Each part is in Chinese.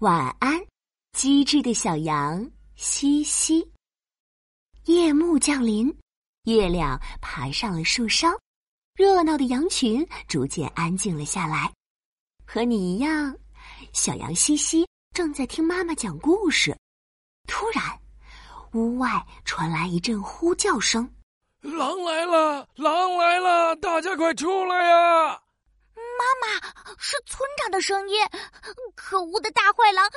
晚安，机智的小羊西西。夜幕降临，月亮爬上了树梢，热闹的羊群逐渐安静了下来。和你一样，小羊西西正在听妈妈讲故事。突然，屋外传来一阵呼叫声：“狼来了！狼来了！大家快出来呀！”妈妈，是村长的声音。可恶的大坏狼又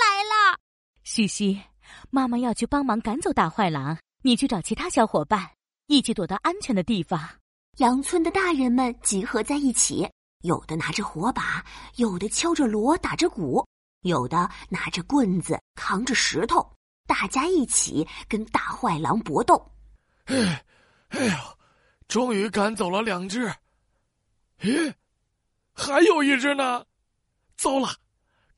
来了！西西，妈妈要去帮忙赶走大坏狼，你去找其他小伙伴，一起躲到安全的地方。羊村的大人们集合在一起，有的拿着火把，有的敲着锣打着鼓，有的拿着棍子扛着石头，大家一起跟大坏狼搏斗。哎，哎呦，终于赶走了两只。咦？还有一只呢，糟了，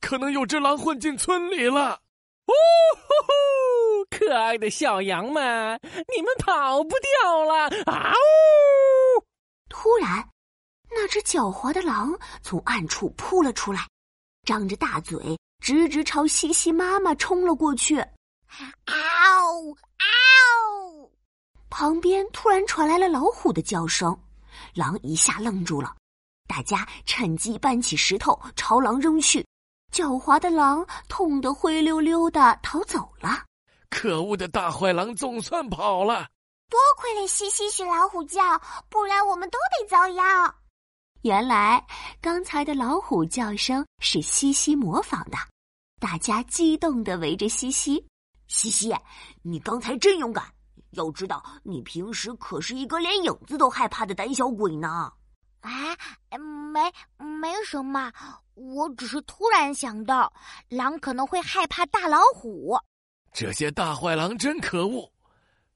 可能有只狼混进村里了。哦吼吼！可爱的小羊们，你们跑不掉了！啊呜！突然，那只狡猾的狼从暗处扑了出来，张着大嘴，直直朝西西妈妈冲了过去。嗷嗷！旁边突然传来了老虎的叫声，狼一下愣住了。大家趁机搬起石头朝狼扔去，狡猾的狼痛得灰溜溜的逃走了。可恶的大坏狼总算跑了！多亏了西西学老虎叫，不然我们都得遭殃。原来刚才的老虎叫声是西西模仿的。大家激动的围着西西。西西，你刚才真勇敢！要知道，你平时可是一个连影子都害怕的胆小鬼呢。哎，没没什么，我只是突然想到，狼可能会害怕大老虎。这些大坏狼真可恶！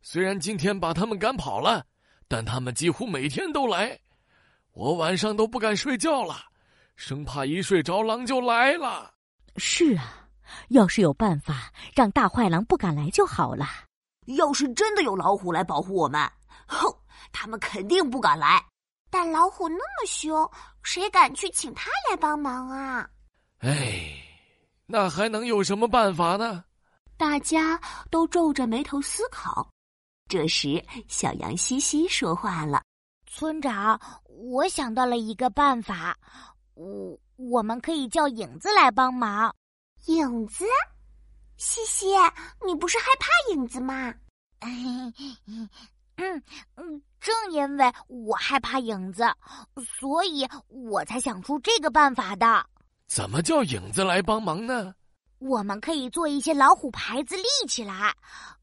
虽然今天把他们赶跑了，但他们几乎每天都来，我晚上都不敢睡觉了，生怕一睡着狼就来了。是啊，要是有办法让大坏狼不敢来就好了。要是真的有老虎来保护我们，哼，他们肯定不敢来。但老虎那么凶，谁敢去请他来帮忙啊？哎，那还能有什么办法呢？大家都皱着眉头思考。这时，小羊西西说话了：“村长，我想到了一个办法，我我们可以叫影子来帮忙。影子，西西，你不是害怕影子吗？” 嗯嗯，正因为我害怕影子，所以我才想出这个办法的。怎么叫影子来帮忙呢？我们可以做一些老虎牌子立起来，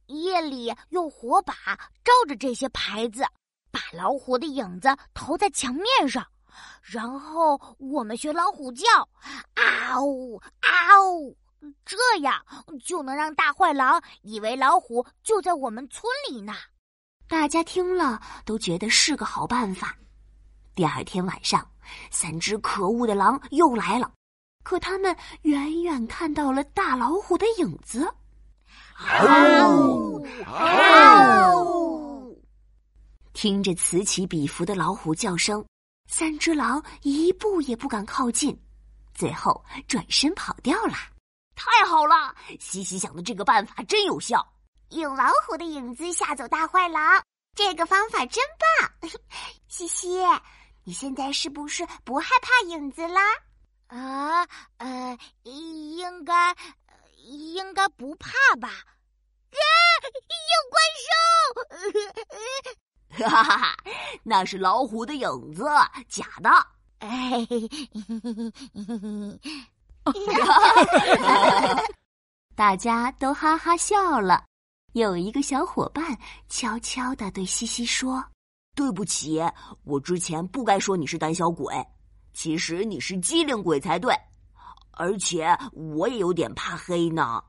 夜里用火把照着这些牌子，把老虎的影子投在墙面上，然后我们学老虎叫，嗷呜嗷呜，这样就能让大坏狼以为老虎就在我们村里呢。大家听了都觉得是个好办法。第二天晚上，三只可恶的狼又来了，可他们远远看到了大老虎的影子。嗷！嗷！听着此起彼伏的老虎叫声，三只狼一步也不敢靠近，最后转身跑掉了。太好了，西西想的这个办法真有效。用老虎的影子吓走大坏狼，这个方法真棒！西西，你现在是不是不害怕影子啦？啊，呃，应该，应该不怕吧？啊，有怪兽！哈哈哈，那是老虎的影子，假的。哎 大家都哈哈笑了。有一个小伙伴悄悄的对西西说：“对不起，我之前不该说你是胆小鬼，其实你是机灵鬼才对，而且我也有点怕黑呢。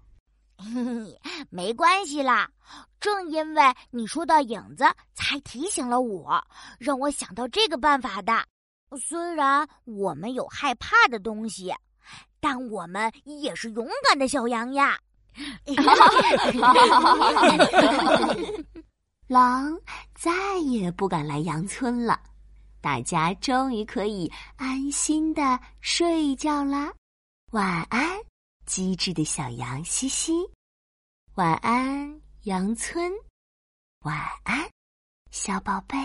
”没关系啦，正因为你说到影子，才提醒了我，让我想到这个办法的。虽然我们有害怕的东西，但我们也是勇敢的小羊呀。狼再也不敢来羊村了，大家终于可以安心的睡觉啦。晚安，机智的小羊西西。晚安，羊村。晚安，小宝贝。